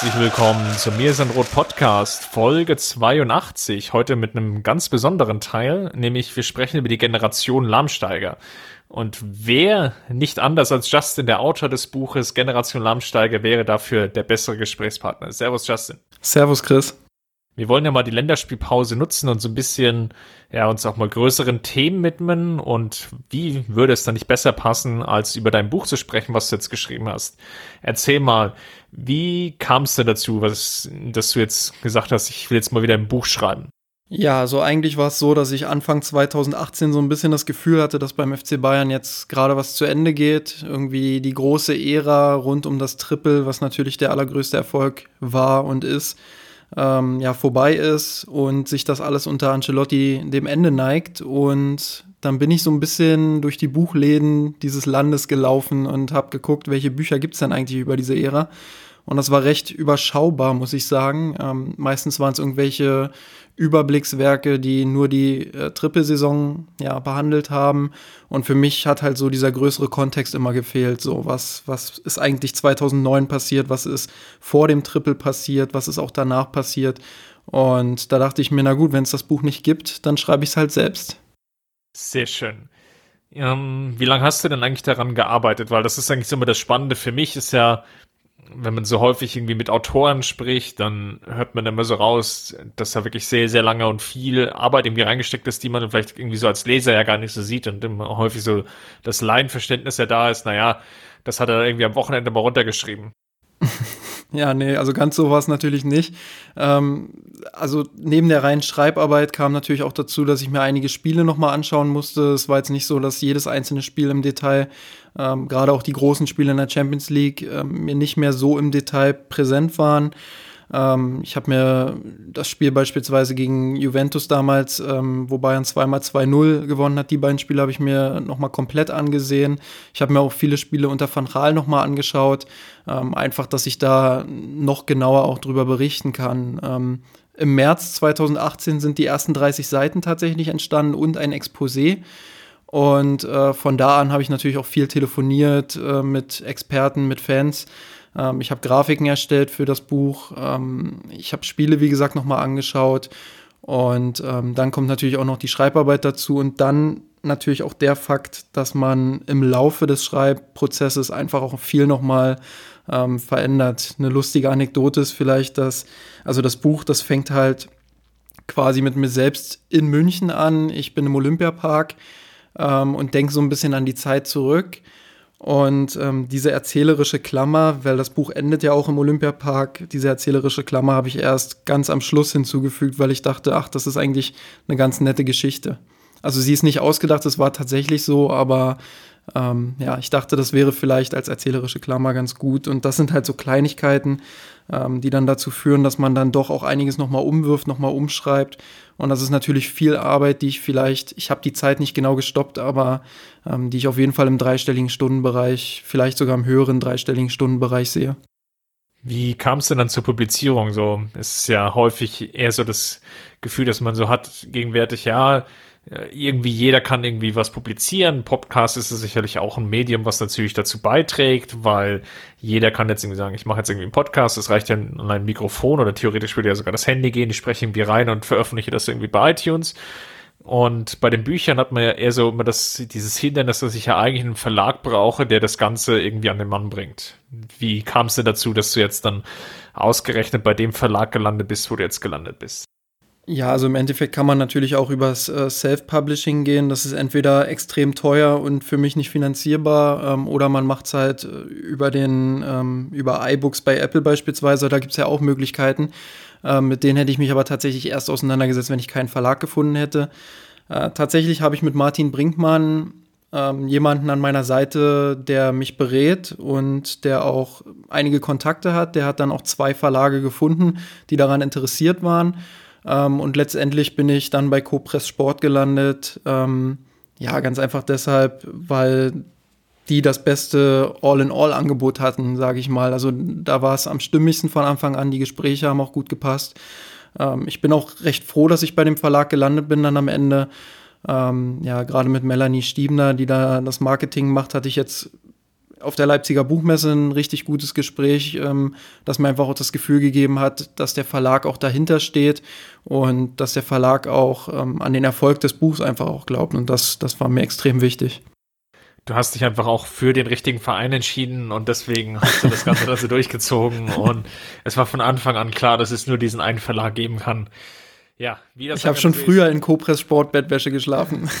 Herzlich willkommen zum Mir ist ein Rot Podcast, Folge 82. Heute mit einem ganz besonderen Teil, nämlich wir sprechen über die Generation Lahmsteiger. Und wer nicht anders als Justin, der Autor des Buches Generation Lahmsteiger, wäre dafür der bessere Gesprächspartner. Servus, Justin. Servus, Chris. Wir wollen ja mal die Länderspielpause nutzen und so ein bisschen ja, uns auch mal größeren Themen widmen. Und wie würde es dann nicht besser passen, als über dein Buch zu sprechen, was du jetzt geschrieben hast? Erzähl mal, wie kam es denn dazu, was, dass du jetzt gesagt hast, ich will jetzt mal wieder ein Buch schreiben? Ja, so eigentlich war es so, dass ich Anfang 2018 so ein bisschen das Gefühl hatte, dass beim FC Bayern jetzt gerade was zu Ende geht. Irgendwie die große Ära rund um das Triple, was natürlich der allergrößte Erfolg war und ist, ähm, ja, vorbei ist und sich das alles unter Ancelotti dem Ende neigt. Und dann bin ich so ein bisschen durch die Buchläden dieses Landes gelaufen und habe geguckt, welche Bücher gibt es denn eigentlich über diese Ära. Und das war recht überschaubar, muss ich sagen. Ähm, meistens waren es irgendwelche Überblickswerke, die nur die äh, Trippelsaison ja, behandelt haben. Und für mich hat halt so dieser größere Kontext immer gefehlt. So, was, was ist eigentlich 2009 passiert? Was ist vor dem Triple passiert? Was ist auch danach passiert? Und da dachte ich mir, na gut, wenn es das Buch nicht gibt, dann schreibe ich es halt selbst. Sehr schön. Ähm, wie lange hast du denn eigentlich daran gearbeitet? Weil das ist eigentlich immer das Spannende für mich, ist ja, wenn man so häufig irgendwie mit Autoren spricht, dann hört man immer so raus, dass da wirklich sehr, sehr lange und viel Arbeit irgendwie reingesteckt ist, die man vielleicht irgendwie so als Leser ja gar nicht so sieht und immer häufig so das Laienverständnis ja da ist, naja, das hat er irgendwie am Wochenende mal runtergeschrieben. Ja, nee, also ganz so war es natürlich nicht. Ähm, also neben der reinen Schreibarbeit kam natürlich auch dazu, dass ich mir einige Spiele nochmal anschauen musste. Es war jetzt nicht so, dass jedes einzelne Spiel im Detail, ähm, gerade auch die großen Spiele in der Champions League, ähm, mir nicht mehr so im Detail präsent waren. Ähm, ich habe mir das Spiel beispielsweise gegen Juventus damals, ähm, wo Bayern zweimal 2-0 gewonnen hat, die beiden Spiele habe ich mir nochmal komplett angesehen. Ich habe mir auch viele Spiele unter Van Raal nochmal angeschaut. Ähm, einfach, dass ich da noch genauer auch drüber berichten kann. Ähm, Im März 2018 sind die ersten 30 Seiten tatsächlich entstanden und ein Exposé. Und äh, von da an habe ich natürlich auch viel telefoniert äh, mit Experten, mit Fans. Ähm, ich habe Grafiken erstellt für das Buch. Ähm, ich habe Spiele, wie gesagt, nochmal angeschaut. Und ähm, dann kommt natürlich auch noch die Schreibarbeit dazu und dann natürlich auch der Fakt, dass man im Laufe des Schreibprozesses einfach auch viel nochmal ähm, verändert. Eine lustige Anekdote ist vielleicht, dass, also das Buch, das fängt halt quasi mit mir selbst in München an. Ich bin im Olympiapark ähm, und denke so ein bisschen an die Zeit zurück. Und ähm, diese erzählerische Klammer, weil das Buch endet ja auch im Olympiapark, diese erzählerische Klammer habe ich erst ganz am Schluss hinzugefügt, weil ich dachte, ach, das ist eigentlich eine ganz nette Geschichte. Also sie ist nicht ausgedacht, es war tatsächlich so, aber ähm, ja, ich dachte, das wäre vielleicht als erzählerische Klammer ganz gut. Und das sind halt so Kleinigkeiten, ähm, die dann dazu führen, dass man dann doch auch einiges nochmal umwirft, nochmal umschreibt. Und das ist natürlich viel Arbeit, die ich vielleicht, ich habe die Zeit nicht genau gestoppt, aber ähm, die ich auf jeden Fall im dreistelligen Stundenbereich, vielleicht sogar im höheren dreistelligen Stundenbereich sehe. Wie kam es denn dann zur Publizierung? So, es ist ja häufig eher so das Gefühl, dass man so hat, gegenwärtig, ja, irgendwie jeder kann irgendwie was publizieren. Podcast ist sicherlich auch ein Medium, was natürlich dazu beiträgt, weil jeder kann jetzt irgendwie sagen, ich mache jetzt irgendwie einen Podcast, es reicht ja ein Mikrofon oder theoretisch würde ja sogar das Handy gehen, ich spreche irgendwie rein und veröffentliche das irgendwie bei iTunes. Und bei den Büchern hat man ja eher so immer das, dieses Hindernis, dass ich ja eigentlich einen Verlag brauche, der das Ganze irgendwie an den Mann bringt. Wie kam es denn dazu, dass du jetzt dann ausgerechnet bei dem Verlag gelandet bist, wo du jetzt gelandet bist? Ja, also im Endeffekt kann man natürlich auch übers äh, Self-Publishing gehen. Das ist entweder extrem teuer und für mich nicht finanzierbar ähm, oder man macht es halt äh, über den, ähm, über iBooks bei Apple beispielsweise. Da gibt es ja auch Möglichkeiten. Ähm, mit denen hätte ich mich aber tatsächlich erst auseinandergesetzt, wenn ich keinen Verlag gefunden hätte. Äh, tatsächlich habe ich mit Martin Brinkmann ähm, jemanden an meiner Seite, der mich berät und der auch einige Kontakte hat. Der hat dann auch zwei Verlage gefunden, die daran interessiert waren. Ähm, und letztendlich bin ich dann bei Copress Sport gelandet. Ähm, ja, ganz einfach deshalb, weil die das beste All-in-All-Angebot hatten, sage ich mal. Also da war es am stimmigsten von Anfang an. Die Gespräche haben auch gut gepasst. Ähm, ich bin auch recht froh, dass ich bei dem Verlag gelandet bin dann am Ende. Ähm, ja, gerade mit Melanie Stiebner, die da das Marketing macht, hatte ich jetzt auf der Leipziger Buchmesse ein richtig gutes Gespräch, ähm, das mir einfach auch das Gefühl gegeben hat, dass der Verlag auch dahinter steht und dass der Verlag auch ähm, an den Erfolg des Buchs einfach auch glaubt. Und das, das war mir extrem wichtig. Du hast dich einfach auch für den richtigen Verein entschieden und deswegen hast du das Ganze also durchgezogen. Und es war von Anfang an klar, dass es nur diesen einen Verlag geben kann. Ja, wie das Ich habe schon früher in Copress Sportbettwäsche geschlafen.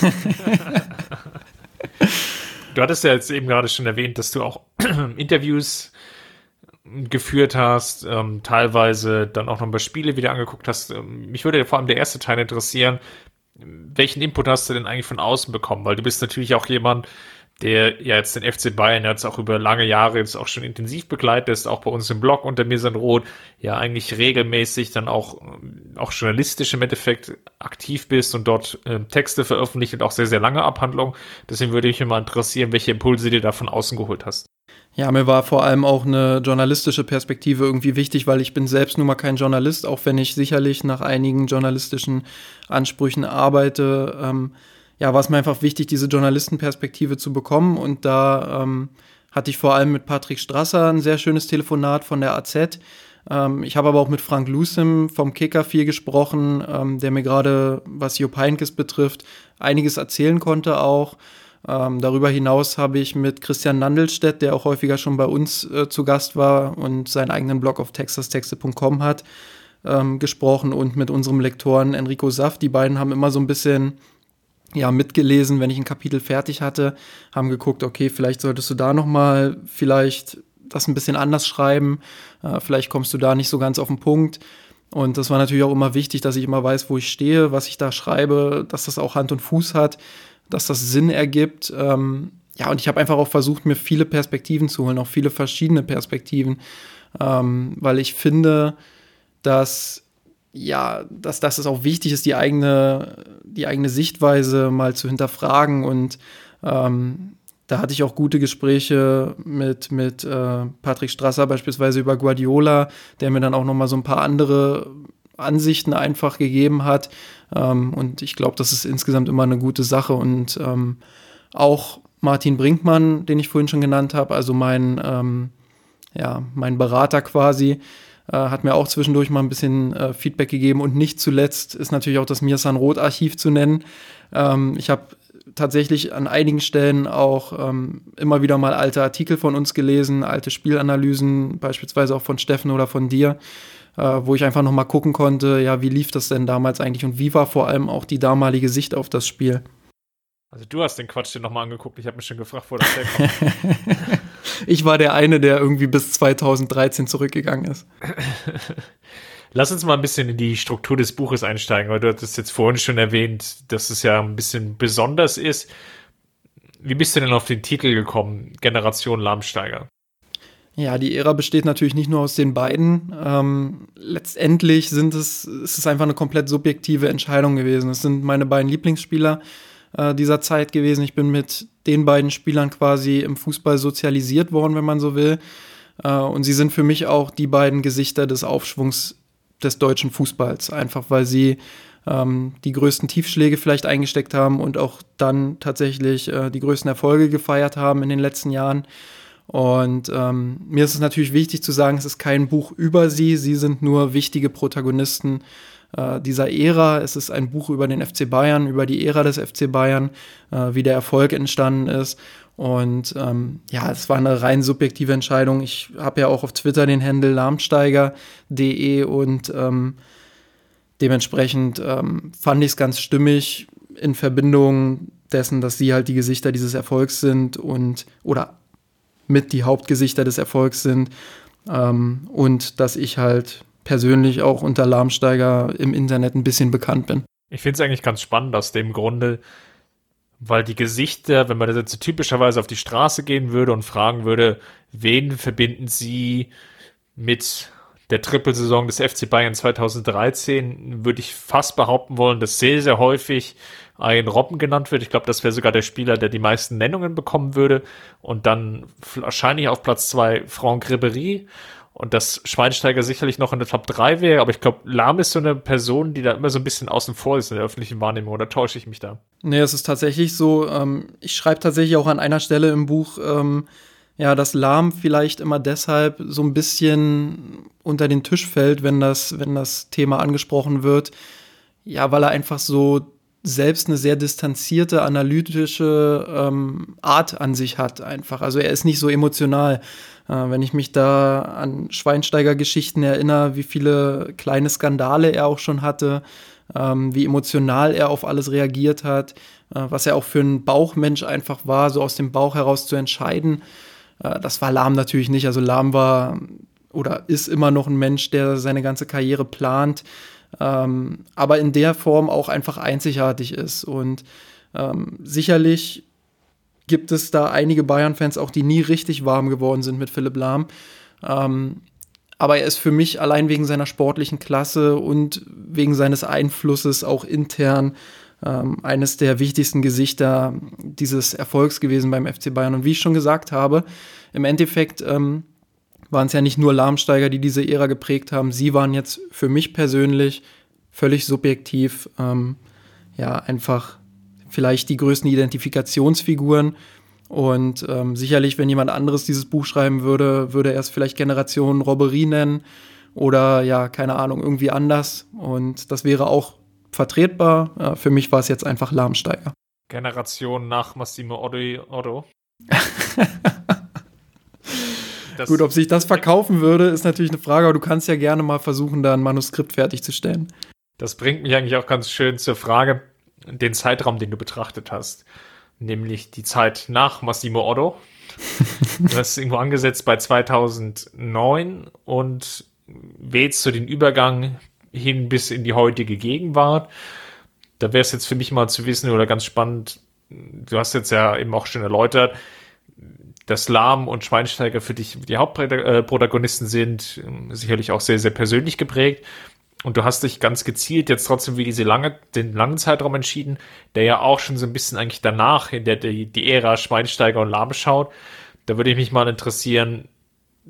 Du hattest ja jetzt eben gerade schon erwähnt, dass du auch Interviews geführt hast, ähm, teilweise dann auch noch ein paar Spiele wieder angeguckt hast. Ähm, mich würde vor allem der erste Teil interessieren. Welchen Input hast du denn eigentlich von außen bekommen? Weil du bist natürlich auch jemand, der ja jetzt den FC Bayern jetzt auch über lange Jahre jetzt auch schon intensiv begleitet ist, auch bei uns im Blog unter mir sind rot, ja eigentlich regelmäßig dann auch, auch journalistisch im Endeffekt aktiv bist und dort äh, Texte veröffentlicht und auch sehr, sehr lange Abhandlungen. Deswegen würde mich immer interessieren, welche Impulse du da von außen geholt hast. Ja, mir war vor allem auch eine journalistische Perspektive irgendwie wichtig, weil ich bin selbst nun mal kein Journalist, auch wenn ich sicherlich nach einigen journalistischen Ansprüchen arbeite. Ähm, ja, war es mir einfach wichtig, diese Journalistenperspektive zu bekommen. Und da ähm, hatte ich vor allem mit Patrick Strasser ein sehr schönes Telefonat von der AZ. Ähm, ich habe aber auch mit Frank Lucim vom Kicker viel gesprochen, ähm, der mir gerade, was Jupp Heynckes betrifft, einiges erzählen konnte auch. Ähm, darüber hinaus habe ich mit Christian Nandelstedt, der auch häufiger schon bei uns äh, zu Gast war und seinen eigenen Blog auf texastexte.com hat, ähm, gesprochen und mit unserem Lektoren Enrico Saft. Die beiden haben immer so ein bisschen ja, mitgelesen, wenn ich ein Kapitel fertig hatte, haben geguckt, okay, vielleicht solltest du da nochmal vielleicht das ein bisschen anders schreiben, äh, vielleicht kommst du da nicht so ganz auf den Punkt. Und das war natürlich auch immer wichtig, dass ich immer weiß, wo ich stehe, was ich da schreibe, dass das auch Hand und Fuß hat, dass das Sinn ergibt. Ähm, ja, und ich habe einfach auch versucht, mir viele Perspektiven zu holen, auch viele verschiedene Perspektiven, ähm, weil ich finde, dass ja, dass, dass es auch wichtig ist, die eigene, die eigene Sichtweise mal zu hinterfragen. Und ähm, da hatte ich auch gute Gespräche mit, mit äh, Patrick Strasser beispielsweise über Guardiola, der mir dann auch noch mal so ein paar andere Ansichten einfach gegeben hat. Ähm, und ich glaube, das ist insgesamt immer eine gute Sache. Und ähm, auch Martin Brinkmann, den ich vorhin schon genannt habe, also mein, ähm, ja, mein Berater quasi, äh, hat mir auch zwischendurch mal ein bisschen äh, Feedback gegeben. Und nicht zuletzt ist natürlich auch das Mirsan Roth Archiv zu nennen. Ähm, ich habe tatsächlich an einigen Stellen auch ähm, immer wieder mal alte Artikel von uns gelesen, alte Spielanalysen, beispielsweise auch von Steffen oder von dir, äh, wo ich einfach noch mal gucken konnte, ja, wie lief das denn damals eigentlich und wie war vor allem auch die damalige Sicht auf das Spiel. Also du hast den Quatsch dir nochmal angeguckt. Ich habe mich schon gefragt, wo das herkommt. ich war der eine, der irgendwie bis 2013 zurückgegangen ist. Lass uns mal ein bisschen in die Struktur des Buches einsteigen, weil du hattest jetzt vorhin schon erwähnt, dass es ja ein bisschen besonders ist. Wie bist du denn auf den Titel gekommen, Generation Lahmsteiger? Ja, die Ära besteht natürlich nicht nur aus den beiden. Ähm, letztendlich sind es, ist es einfach eine komplett subjektive Entscheidung gewesen. Es sind meine beiden Lieblingsspieler äh, dieser Zeit gewesen. Ich bin mit den beiden Spielern quasi im Fußball sozialisiert worden, wenn man so will. Äh, und sie sind für mich auch die beiden Gesichter des Aufschwungs des deutschen Fußballs, einfach weil sie ähm, die größten Tiefschläge vielleicht eingesteckt haben und auch dann tatsächlich äh, die größten Erfolge gefeiert haben in den letzten Jahren. Und ähm, mir ist es natürlich wichtig zu sagen, es ist kein Buch über sie, sie sind nur wichtige Protagonisten äh, dieser Ära. Es ist ein Buch über den FC Bayern, über die Ära des FC Bayern, äh, wie der Erfolg entstanden ist. Und ähm, ja, es war eine rein subjektive Entscheidung. Ich habe ja auch auf Twitter den Handel lahmsteiger.de und ähm, dementsprechend ähm, fand ich es ganz stimmig in Verbindung dessen, dass sie halt die Gesichter dieses Erfolgs sind und oder mit die Hauptgesichter des Erfolgs sind ähm, und dass ich halt persönlich auch unter Lahmsteiger im Internet ein bisschen bekannt bin. Ich finde es eigentlich ganz spannend aus dem Grunde, weil die Gesichter, wenn man das jetzt typischerweise auf die Straße gehen würde und fragen würde, wen verbinden Sie mit der Trippelsaison des FC Bayern 2013 würde ich fast behaupten wollen, dass sehr, sehr häufig ein Robben genannt wird. Ich glaube, das wäre sogar der Spieler, der die meisten Nennungen bekommen würde. Und dann wahrscheinlich auf Platz zwei Franck Ribéry und dass Schweinsteiger sicherlich noch in der Top 3 wäre, aber ich glaube, Lahm ist so eine Person, die da immer so ein bisschen außen vor ist in der öffentlichen Wahrnehmung, oder täusche ich mich da? Nee, es ist tatsächlich so. Ähm, ich schreibe tatsächlich auch an einer Stelle im Buch, ähm, ja, dass Lahm vielleicht immer deshalb so ein bisschen unter den Tisch fällt, wenn das, wenn das Thema angesprochen wird. Ja, weil er einfach so selbst eine sehr distanzierte, analytische ähm, Art an sich hat, einfach. Also er ist nicht so emotional. Äh, wenn ich mich da an Schweinsteiger-Geschichten erinnere, wie viele kleine Skandale er auch schon hatte, ähm, wie emotional er auf alles reagiert hat, äh, was er auch für ein Bauchmensch einfach war, so aus dem Bauch heraus zu entscheiden. Äh, das war Lahm natürlich nicht. Also Lahm war oder ist immer noch ein Mensch, der seine ganze Karriere plant ähm, aber in der Form auch einfach einzigartig ist. Und ähm, sicherlich gibt es da einige Bayern-Fans auch, die nie richtig warm geworden sind mit Philipp Lahm. Ähm, aber er ist für mich allein wegen seiner sportlichen Klasse und wegen seines Einflusses auch intern ähm, eines der wichtigsten Gesichter dieses Erfolgs gewesen beim FC Bayern. Und wie ich schon gesagt habe, im Endeffekt ähm, waren es ja nicht nur Lahmsteiger, die diese Ära geprägt haben. Sie waren jetzt für mich persönlich völlig subjektiv, ähm, ja, einfach vielleicht die größten Identifikationsfiguren. Und ähm, sicherlich, wenn jemand anderes dieses Buch schreiben würde, würde er es vielleicht Generation Robberie nennen oder ja, keine Ahnung, irgendwie anders. Und das wäre auch vertretbar. Äh, für mich war es jetzt einfach Lahmsteiger. Generation nach Massimo Otto. Gut, ob sich das verkaufen würde, ist natürlich eine Frage, aber du kannst ja gerne mal versuchen, da ein Manuskript fertigzustellen. Das bringt mich eigentlich auch ganz schön zur Frage, den Zeitraum, den du betrachtet hast. Nämlich die Zeit nach Massimo Otto. du hast irgendwo angesetzt bei 2009 und wählst du den Übergang hin bis in die heutige Gegenwart. Da wäre es jetzt für mich mal zu wissen oder ganz spannend, du hast jetzt ja eben auch schon erläutert, dass Lahm und Schweinsteiger für dich die Hauptprotagonisten sind, sicherlich auch sehr, sehr persönlich geprägt. Und du hast dich ganz gezielt jetzt trotzdem wie diese lange, den langen Zeitraum entschieden, der ja auch schon so ein bisschen eigentlich danach, in der die, die Ära Schweinsteiger und Lahm schaut. Da würde ich mich mal interessieren,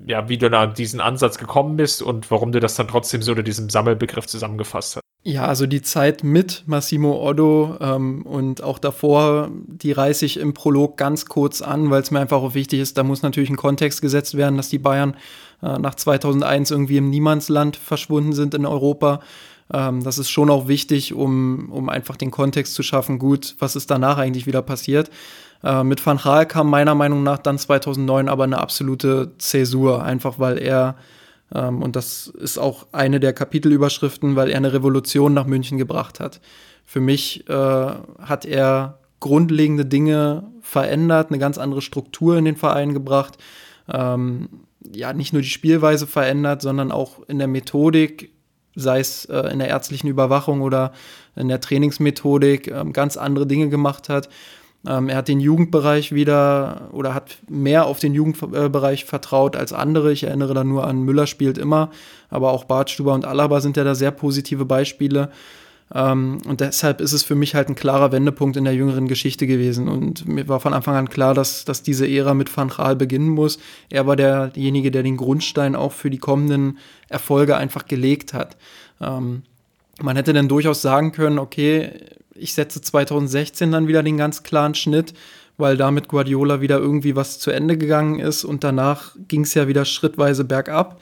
ja, wie du da diesen Ansatz gekommen bist und warum du das dann trotzdem so unter diesem Sammelbegriff zusammengefasst hast. Ja, also die Zeit mit Massimo Oddo ähm, und auch davor, die reiße ich im Prolog ganz kurz an, weil es mir einfach auch wichtig ist, da muss natürlich ein Kontext gesetzt werden, dass die Bayern äh, nach 2001 irgendwie im Niemandsland verschwunden sind in Europa. Ähm, das ist schon auch wichtig, um, um einfach den Kontext zu schaffen, gut, was ist danach eigentlich wieder passiert. Äh, mit Van Gaal kam meiner Meinung nach dann 2009 aber eine absolute Zäsur, einfach weil er ähm, und das ist auch eine der Kapitelüberschriften, weil er eine Revolution nach München gebracht hat. Für mich äh, hat er grundlegende Dinge verändert, eine ganz andere Struktur in den Verein gebracht. Ähm, ja, nicht nur die Spielweise verändert, sondern auch in der Methodik, sei es äh, in der ärztlichen Überwachung oder in der Trainingsmethodik, äh, ganz andere Dinge gemacht hat. Ähm, er hat den Jugendbereich wieder oder hat mehr auf den Jugendbereich vertraut als andere. Ich erinnere da nur an Müller spielt immer, aber auch Bartstuber und Alaba sind ja da sehr positive Beispiele. Ähm, und deshalb ist es für mich halt ein klarer Wendepunkt in der jüngeren Geschichte gewesen. Und mir war von Anfang an klar, dass, dass diese Ära mit Van Gaal beginnen muss. Er war derjenige, der den Grundstein auch für die kommenden Erfolge einfach gelegt hat. Ähm, man hätte dann durchaus sagen können, okay, ich setze 2016 dann wieder den ganz klaren Schnitt, weil da mit Guardiola wieder irgendwie was zu Ende gegangen ist und danach ging es ja wieder schrittweise bergab.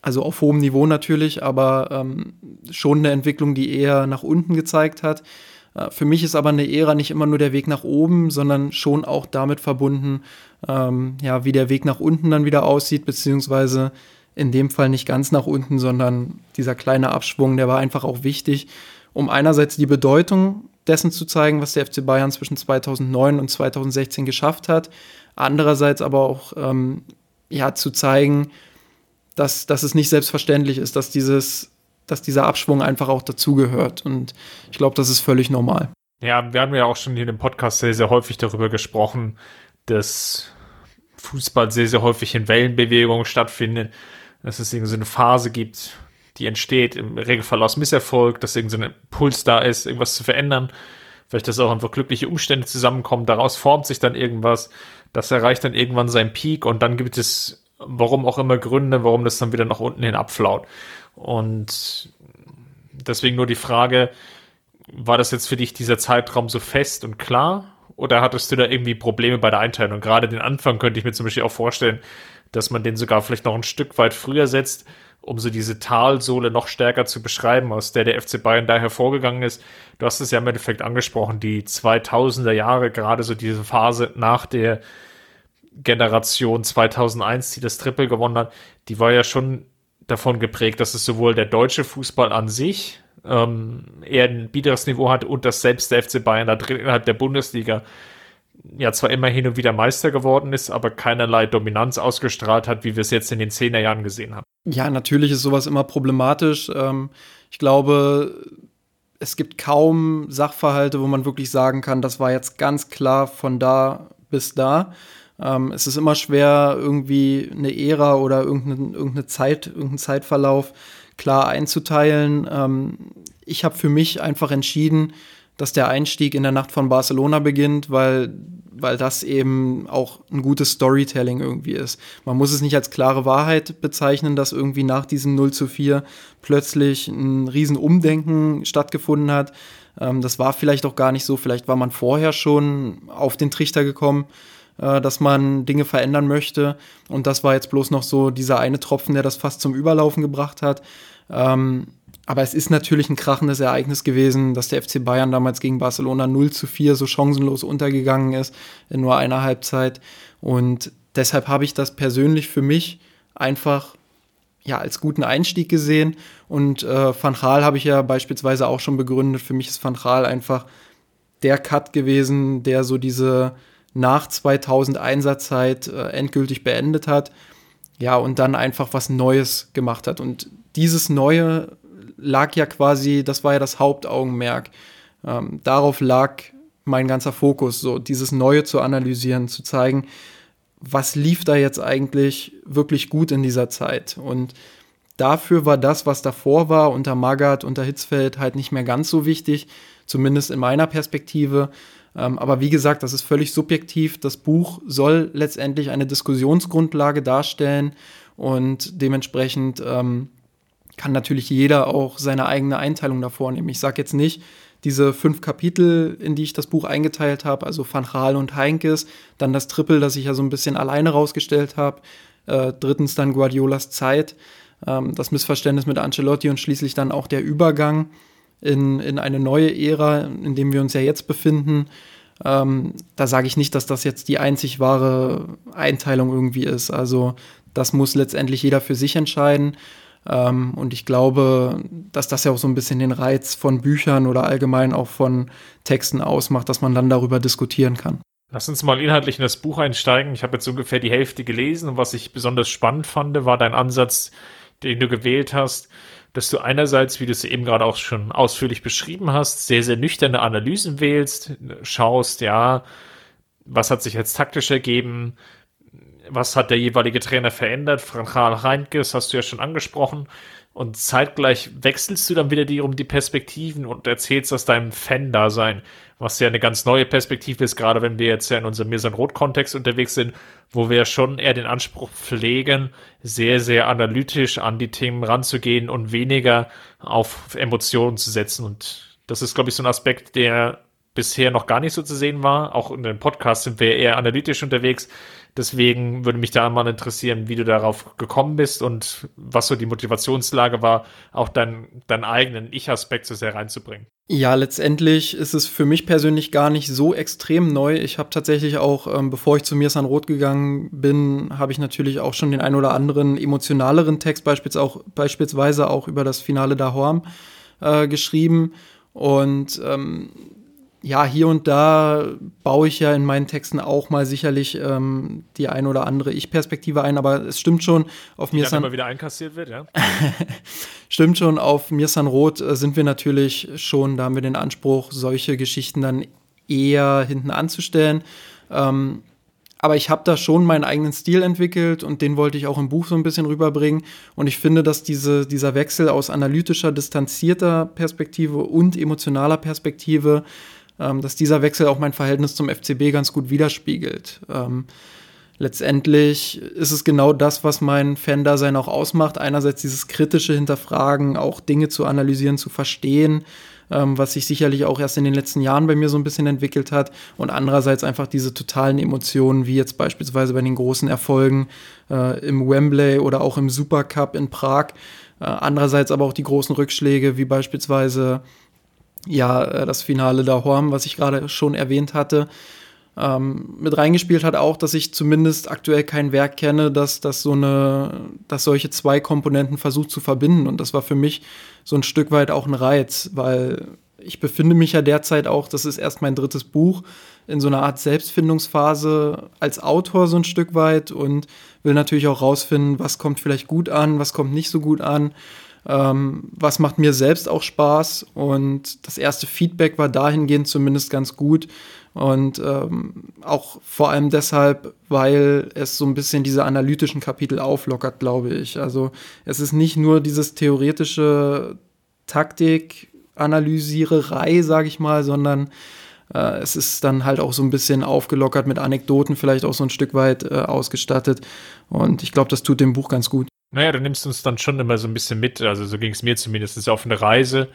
Also auf hohem Niveau natürlich, aber ähm, schon eine Entwicklung, die eher nach unten gezeigt hat. Äh, für mich ist aber eine Ära nicht immer nur der Weg nach oben, sondern schon auch damit verbunden, ähm, ja, wie der Weg nach unten dann wieder aussieht, beziehungsweise in dem Fall nicht ganz nach unten, sondern dieser kleine Abschwung, der war einfach auch wichtig, um einerseits die Bedeutung dessen zu zeigen, was der FC Bayern zwischen 2009 und 2016 geschafft hat, andererseits aber auch ähm, ja, zu zeigen, dass, dass es nicht selbstverständlich ist, dass, dieses, dass dieser Abschwung einfach auch dazugehört. Und ich glaube, das ist völlig normal. Ja, wir haben ja auch schon hier im Podcast sehr, sehr häufig darüber gesprochen, dass Fußball sehr, sehr häufig in Wellenbewegungen stattfindet dass es irgendwie so eine Phase gibt, die entsteht, im Regelfall aus Misserfolg, dass irgendein so Impuls da ist, irgendwas zu verändern. Vielleicht, dass auch einfach glückliche Umstände zusammenkommen, daraus formt sich dann irgendwas, das erreicht dann irgendwann seinen Peak und dann gibt es, warum auch immer, Gründe, warum das dann wieder nach unten hin abflaut. Und deswegen nur die Frage, war das jetzt für dich dieser Zeitraum so fest und klar? Oder hattest du da irgendwie Probleme bei der Einteilung? Gerade den Anfang könnte ich mir zum Beispiel auch vorstellen, dass man den sogar vielleicht noch ein Stück weit früher setzt, um so diese Talsohle noch stärker zu beschreiben, aus der der FC Bayern da hervorgegangen ist. Du hast es ja im Endeffekt angesprochen, die 2000er Jahre, gerade so diese Phase nach der Generation 2001, die das Triple gewonnen hat, die war ja schon davon geprägt, dass es sowohl der deutsche Fußball an sich ähm, eher ein biederes Niveau hat und dass selbst der FC Bayern da drin innerhalb der Bundesliga ja zwar immer hin und wieder Meister geworden ist, aber keinerlei Dominanz ausgestrahlt hat, wie wir es jetzt in den zehner Jahren gesehen haben. Ja, natürlich ist sowas immer problematisch. Ähm, ich glaube, es gibt kaum Sachverhalte, wo man wirklich sagen kann, das war jetzt ganz klar von da bis da. Ähm, es ist immer schwer, irgendwie eine Ära oder irgendeine, irgendeine Zeit, irgendeinen Zeitverlauf klar einzuteilen. Ähm, ich habe für mich einfach entschieden, dass der Einstieg in der Nacht von Barcelona beginnt, weil, weil das eben auch ein gutes Storytelling irgendwie ist. Man muss es nicht als klare Wahrheit bezeichnen, dass irgendwie nach diesem 0 zu 4 plötzlich ein Riesenumdenken stattgefunden hat. Ähm, das war vielleicht auch gar nicht so. Vielleicht war man vorher schon auf den Trichter gekommen, äh, dass man Dinge verändern möchte. Und das war jetzt bloß noch so dieser eine Tropfen, der das fast zum Überlaufen gebracht hat. Ähm, aber es ist natürlich ein krachendes Ereignis gewesen, dass der FC Bayern damals gegen Barcelona 0 zu 4 so chancenlos untergegangen ist in nur einer Halbzeit. Und deshalb habe ich das persönlich für mich einfach ja, als guten Einstieg gesehen. Und äh, Van Gaal habe ich ja beispielsweise auch schon begründet. Für mich ist Van Gaal einfach der Cut gewesen, der so diese nach 2000 Einsatzzeit äh, endgültig beendet hat. Ja, und dann einfach was Neues gemacht hat. Und dieses Neue lag ja quasi, das war ja das Hauptaugenmerk. Ähm, darauf lag mein ganzer Fokus, so dieses Neue zu analysieren, zu zeigen, was lief da jetzt eigentlich wirklich gut in dieser Zeit. Und dafür war das, was davor war, unter Magath, unter Hitzfeld, halt nicht mehr ganz so wichtig, zumindest in meiner Perspektive. Ähm, aber wie gesagt, das ist völlig subjektiv. Das Buch soll letztendlich eine Diskussionsgrundlage darstellen und dementsprechend ähm, kann natürlich jeder auch seine eigene Einteilung davor nehmen. Ich sage jetzt nicht, diese fünf Kapitel, in die ich das Buch eingeteilt habe, also Van Gaal und Heinkes, dann das Triple, das ich ja so ein bisschen alleine rausgestellt habe, äh, drittens dann Guardiolas Zeit, ähm, das Missverständnis mit Ancelotti und schließlich dann auch der Übergang in, in eine neue Ära, in dem wir uns ja jetzt befinden. Ähm, da sage ich nicht, dass das jetzt die einzig wahre Einteilung irgendwie ist. Also das muss letztendlich jeder für sich entscheiden. Ähm, und ich glaube, dass das ja auch so ein bisschen den Reiz von Büchern oder allgemein auch von Texten ausmacht, dass man dann darüber diskutieren kann. Lass uns mal inhaltlich in das Buch einsteigen. Ich habe jetzt ungefähr die Hälfte gelesen und was ich besonders spannend fand, war dein Ansatz, den du gewählt hast, dass du einerseits, wie du es eben gerade auch schon ausführlich beschrieben hast, sehr, sehr nüchterne Analysen wählst, schaust, ja, was hat sich jetzt taktisch ergeben, was hat der jeweilige Trainer verändert? Frank Reinkes hast du ja schon angesprochen. Und zeitgleich wechselst du dann wieder die um die Perspektiven und erzählst aus deinem Fan-Dasein, was ja eine ganz neue Perspektive ist, gerade wenn wir jetzt ja in unserem Mirsan Rot-Kontext unterwegs sind, wo wir schon eher den Anspruch pflegen, sehr, sehr analytisch an die Themen ranzugehen und weniger auf Emotionen zu setzen. Und das ist, glaube ich, so ein Aspekt, der bisher noch gar nicht so zu sehen war. Auch in den Podcasts sind wir eher analytisch unterwegs. Deswegen würde mich da mal interessieren, wie du darauf gekommen bist und was so die Motivationslage war, auch dein, deinen eigenen Ich-Aspekt so sehr reinzubringen. Ja, letztendlich ist es für mich persönlich gar nicht so extrem neu. Ich habe tatsächlich auch, ähm, bevor ich zu Mirsan Roth gegangen bin, habe ich natürlich auch schon den ein oder anderen emotionaleren Text, beispielsweise auch, beispielsweise auch über das Finale da Horm, äh, geschrieben. Und ähm, ja, hier und da baue ich ja in meinen Texten auch mal sicherlich ähm, die ein oder andere Ich-Perspektive ein, aber es stimmt schon, auf die mir dann immer wieder einkassiert wird, ja. stimmt schon, auf Mirsan Roth äh, sind wir natürlich schon, da haben wir den Anspruch, solche Geschichten dann eher hinten anzustellen. Ähm, aber ich habe da schon meinen eigenen Stil entwickelt und den wollte ich auch im Buch so ein bisschen rüberbringen. Und ich finde, dass diese, dieser Wechsel aus analytischer, distanzierter Perspektive und emotionaler Perspektive, dass dieser Wechsel auch mein Verhältnis zum FCB ganz gut widerspiegelt. Ähm, letztendlich ist es genau das, was mein Fan-Dasein auch ausmacht. Einerseits dieses kritische Hinterfragen, auch Dinge zu analysieren, zu verstehen ähm, was sich sicherlich auch erst in den letzten Jahren bei mir so ein bisschen entwickelt hat. Und andererseits einfach diese totalen Emotionen, wie jetzt beispielsweise bei den großen Erfolgen äh, im Wembley oder auch im Supercup in Prag. Äh, andererseits aber auch die großen Rückschläge, wie beispielsweise ja äh, das Finale da Horm, was ich gerade schon erwähnt hatte. Ähm, mit reingespielt hat auch, dass ich zumindest aktuell kein Werk kenne, dass das so eine, dass solche zwei Komponenten versucht zu verbinden. Und das war für mich so ein Stück weit auch ein Reiz, weil ich befinde mich ja derzeit auch, das ist erst mein drittes Buch, in so einer Art Selbstfindungsphase als Autor so ein Stück weit und will natürlich auch rausfinden, was kommt vielleicht gut an, was kommt nicht so gut an, ähm, was macht mir selbst auch Spaß. Und das erste Feedback war dahingehend zumindest ganz gut, und ähm, auch vor allem deshalb, weil es so ein bisschen diese analytischen Kapitel auflockert, glaube ich. Also es ist nicht nur dieses theoretische Taktik-Analysiererei, sage ich mal, sondern äh, es ist dann halt auch so ein bisschen aufgelockert mit Anekdoten, vielleicht auch so ein Stück weit äh, ausgestattet. Und ich glaube, das tut dem Buch ganz gut. Naja, du nimmst uns dann schon immer so ein bisschen mit, also so ging es mir zumindest, auf eine Reise.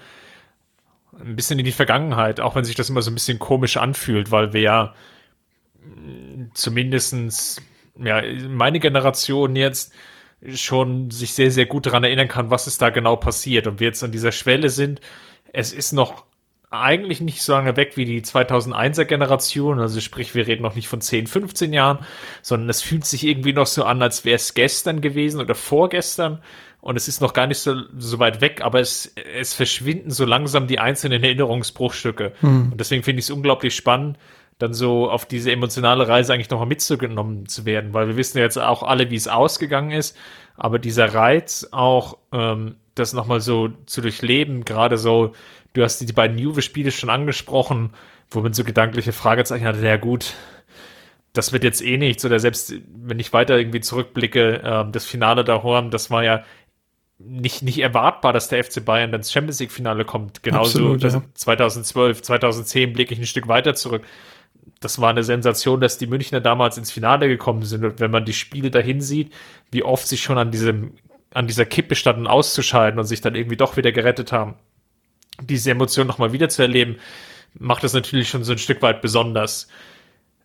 Ein bisschen in die Vergangenheit, auch wenn sich das immer so ein bisschen komisch anfühlt, weil wir ja zumindestens ja, meine Generation jetzt schon sich sehr, sehr gut daran erinnern kann, was ist da genau passiert. Und wir jetzt an dieser Schwelle sind. Es ist noch eigentlich nicht so lange weg wie die 2001er Generation, also sprich, wir reden noch nicht von 10, 15 Jahren, sondern es fühlt sich irgendwie noch so an, als wäre es gestern gewesen oder vorgestern und es ist noch gar nicht so, so weit weg, aber es, es verschwinden so langsam die einzelnen Erinnerungsbruchstücke. Mhm. Und deswegen finde ich es unglaublich spannend, dann so auf diese emotionale Reise eigentlich nochmal mitzugenommen zu werden, weil wir wissen ja jetzt auch alle, wie es ausgegangen ist, aber dieser Reiz auch, ähm, das nochmal so zu durchleben, gerade so, du hast die beiden Juve-Spiele schon angesprochen, wo man so gedankliche Fragezeichen hatte, ja gut, das wird jetzt eh nichts, oder selbst wenn ich weiter irgendwie zurückblicke, ähm, das Finale da Horn, das war ja nicht, nicht erwartbar, dass der FC Bayern dann ins Champions League Finale kommt. Genauso Absolut, ja. 2012, 2010 blicke ich ein Stück weiter zurück. Das war eine Sensation, dass die Münchner damals ins Finale gekommen sind. Und wenn man die Spiele dahin sieht, wie oft sie schon an diesem, an dieser Kippe standen, auszuscheiden und sich dann irgendwie doch wieder gerettet haben. Diese Emotion nochmal wieder zu erleben, macht das natürlich schon so ein Stück weit besonders.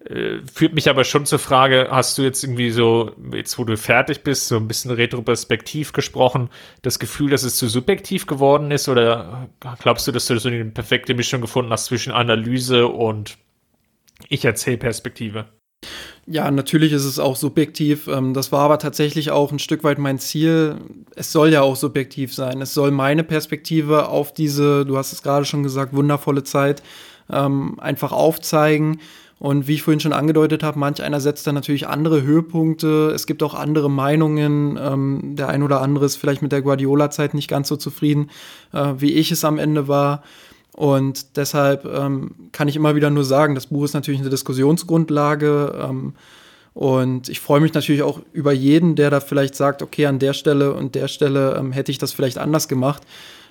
Äh, führt mich aber schon zur Frage, hast du jetzt irgendwie so, jetzt wo du fertig bist, so ein bisschen retroperspektiv gesprochen, das Gefühl, dass es zu subjektiv geworden ist oder glaubst du, dass du so eine perfekte Mischung gefunden hast zwischen Analyse und Ich-Erzähl-Perspektive? Ja, natürlich ist es auch subjektiv. Ähm, das war aber tatsächlich auch ein Stück weit mein Ziel. Es soll ja auch subjektiv sein. Es soll meine Perspektive auf diese, du hast es gerade schon gesagt, wundervolle Zeit ähm, einfach aufzeigen und wie ich vorhin schon angedeutet habe, manch einer setzt da natürlich andere Höhepunkte. Es gibt auch andere Meinungen. Ähm, der ein oder andere ist vielleicht mit der Guardiola-Zeit nicht ganz so zufrieden, äh, wie ich es am Ende war. Und deshalb ähm, kann ich immer wieder nur sagen, das Buch ist natürlich eine Diskussionsgrundlage. Ähm, und ich freue mich natürlich auch über jeden, der da vielleicht sagt, okay, an der Stelle und der Stelle ähm, hätte ich das vielleicht anders gemacht.